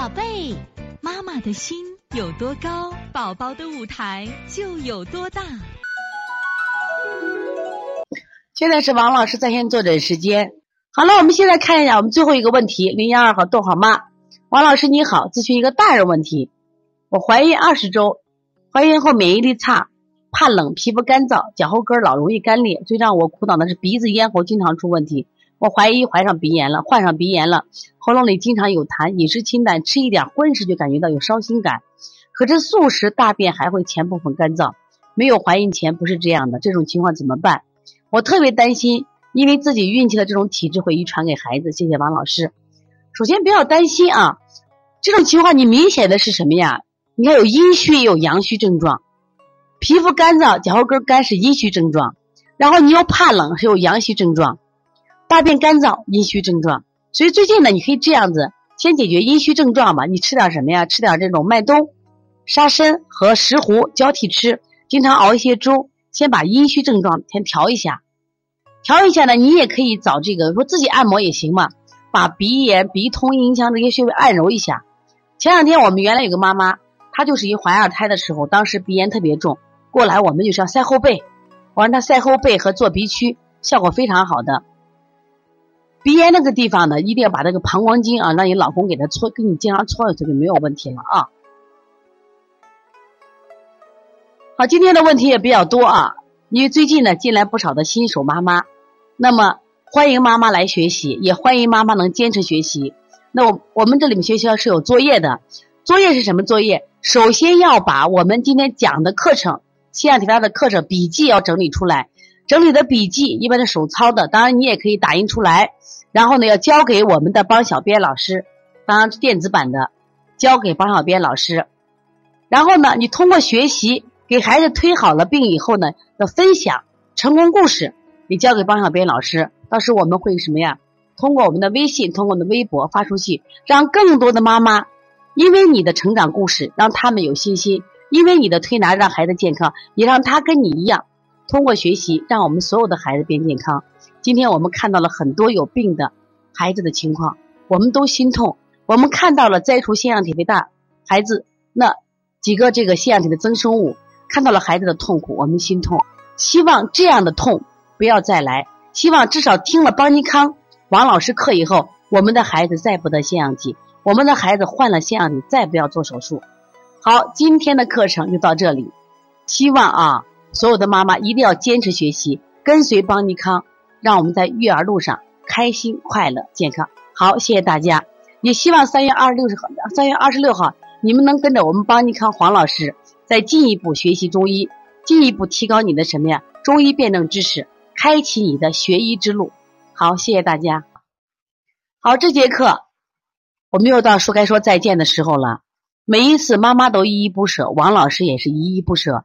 宝贝，妈妈的心有多高，宝宝的舞台就有多大。现在是王老师在线坐诊时间。好了，我们现在看一下我们最后一个问题，零幺二号逗号妈，王老师你好，咨询一个大人问题。我怀孕二十周，怀孕后免疫力差，怕冷，皮肤干燥，脚后跟老容易干裂。最让我苦恼的是鼻子咽喉经常出问题。我怀疑怀上鼻炎了，患上鼻炎了，喉咙里经常有痰，饮食清淡，吃一点荤食就感觉到有烧心感，可是素食大便还会前部分干燥，没有怀孕前不是这样的，这种情况怎么办？我特别担心，因为自己孕期的这种体质会遗传给孩子。谢谢王老师。首先不要担心啊，这种情况你明显的是什么呀？你看有阴虚有阳虚症状，皮肤干燥、脚后跟干是阴虚症状，然后你又怕冷是有阳虚症状。大便干燥，阴虚症状，所以最近呢，你可以这样子，先解决阴虚症状吧。你吃点什么呀？吃点这种麦冬、沙参和石斛交替吃，经常熬一些粥，先把阴虚症状先调一下。调一下呢，你也可以找这个，说自己按摩也行嘛，把鼻炎、鼻通、阴腔这些穴位按揉一下。前两天我们原来有个妈妈，她就是一怀二胎的时候，当时鼻炎特别重，过来我们就是要塞后背，我让她塞后背和做鼻区，效果非常好的。鼻炎那个地方呢，一定要把那个膀胱经啊，让你老公给他搓，给你经常搓一搓就没有问题了啊。好，今天的问题也比较多啊，因为最近呢进来不少的新手妈妈，那么欢迎妈妈来学习，也欢迎妈妈能坚持学习。那我我们这里面学校是有作业的，作业是什么作业？首先要把我们今天讲的课程、线上提拉的课程笔记要整理出来。整理的笔记一般是手抄的，当然你也可以打印出来，然后呢要交给我们的帮小编老师，当然是电子版的，交给帮小编老师。然后呢，你通过学习给孩子推好了病以后呢要分享成功故事，你交给帮小编老师，到时我们会什么呀？通过我们的微信，通过我们的微博发出去，让更多的妈妈因为你的成长故事让他们有信心，因为你的推拿让孩子健康，也让他跟你一样。通过学习，让我们所有的孩子变健康。今天我们看到了很多有病的孩子的情况，我们都心痛。我们看到了摘除腺样体肥大孩子那几个这个腺样体的增生物，看到了孩子的痛苦，我们心痛。希望这样的痛不要再来。希望至少听了邦尼康王老师课以后，我们的孩子再不得腺样体，我们的孩子患了腺样体再不要做手术。好，今天的课程就到这里。希望啊。所有的妈妈一定要坚持学习，跟随邦尼康，让我们在育儿路上开心、快乐、健康。好，谢谢大家。也希望三月二十六号，三月二十六号，你们能跟着我们邦尼康黄老师，再进一步学习中医，进一步提高你的什么呀？中医辩证知识，开启你的学医之路。好，谢谢大家。好，这节课我们又到说该说再见的时候了。每一次妈妈都依依不舍，王老师也是依依不舍。